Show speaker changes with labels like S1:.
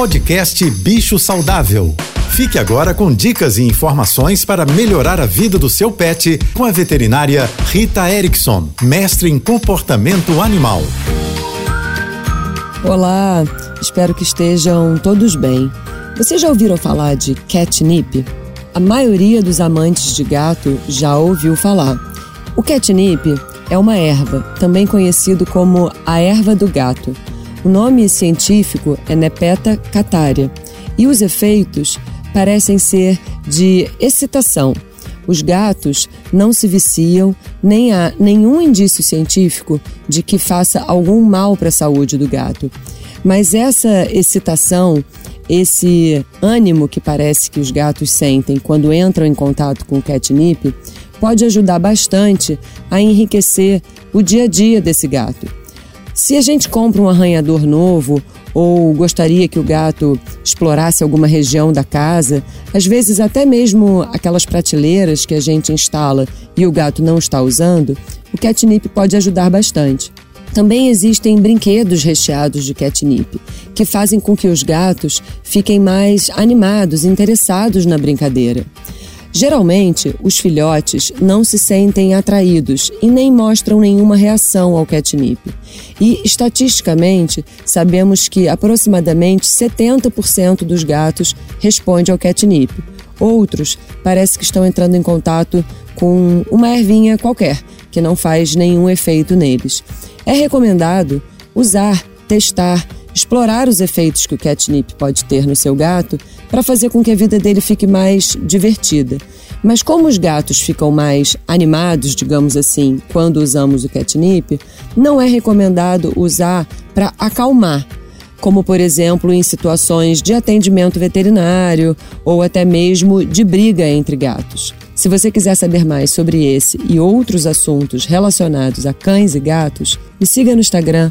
S1: Podcast Bicho Saudável. Fique agora com dicas e informações para melhorar a vida do seu pet com a veterinária Rita Erickson, mestre em comportamento animal.
S2: Olá, espero que estejam todos bem. Vocês já ouviram falar de catnip? A maioria dos amantes de gato já ouviu falar. O catnip é uma erva, também conhecido como a erva do gato. O nome científico é Nepeta catária e os efeitos parecem ser de excitação. Os gatos não se viciam, nem há nenhum indício científico de que faça algum mal para a saúde do gato. Mas essa excitação, esse ânimo que parece que os gatos sentem quando entram em contato com o catnip, pode ajudar bastante a enriquecer o dia a dia desse gato. Se a gente compra um arranhador novo ou gostaria que o gato explorasse alguma região da casa, às vezes até mesmo aquelas prateleiras que a gente instala e o gato não está usando, o catnip pode ajudar bastante. Também existem brinquedos recheados de catnip, que fazem com que os gatos fiquem mais animados, interessados na brincadeira. Geralmente, os filhotes não se sentem atraídos e nem mostram nenhuma reação ao catnip. E, estatisticamente, sabemos que aproximadamente 70% dos gatos responde ao catnip. Outros parece que estão entrando em contato com uma ervinha qualquer, que não faz nenhum efeito neles. É recomendado usar, testar, explorar os efeitos que o catnip pode ter no seu gato para fazer com que a vida dele fique mais divertida. Mas como os gatos ficam mais animados, digamos assim, quando usamos o catnip, não é recomendado usar para acalmar, como por exemplo em situações de atendimento veterinário ou até mesmo de briga entre gatos. Se você quiser saber mais sobre esse e outros assuntos relacionados a cães e gatos, me siga no Instagram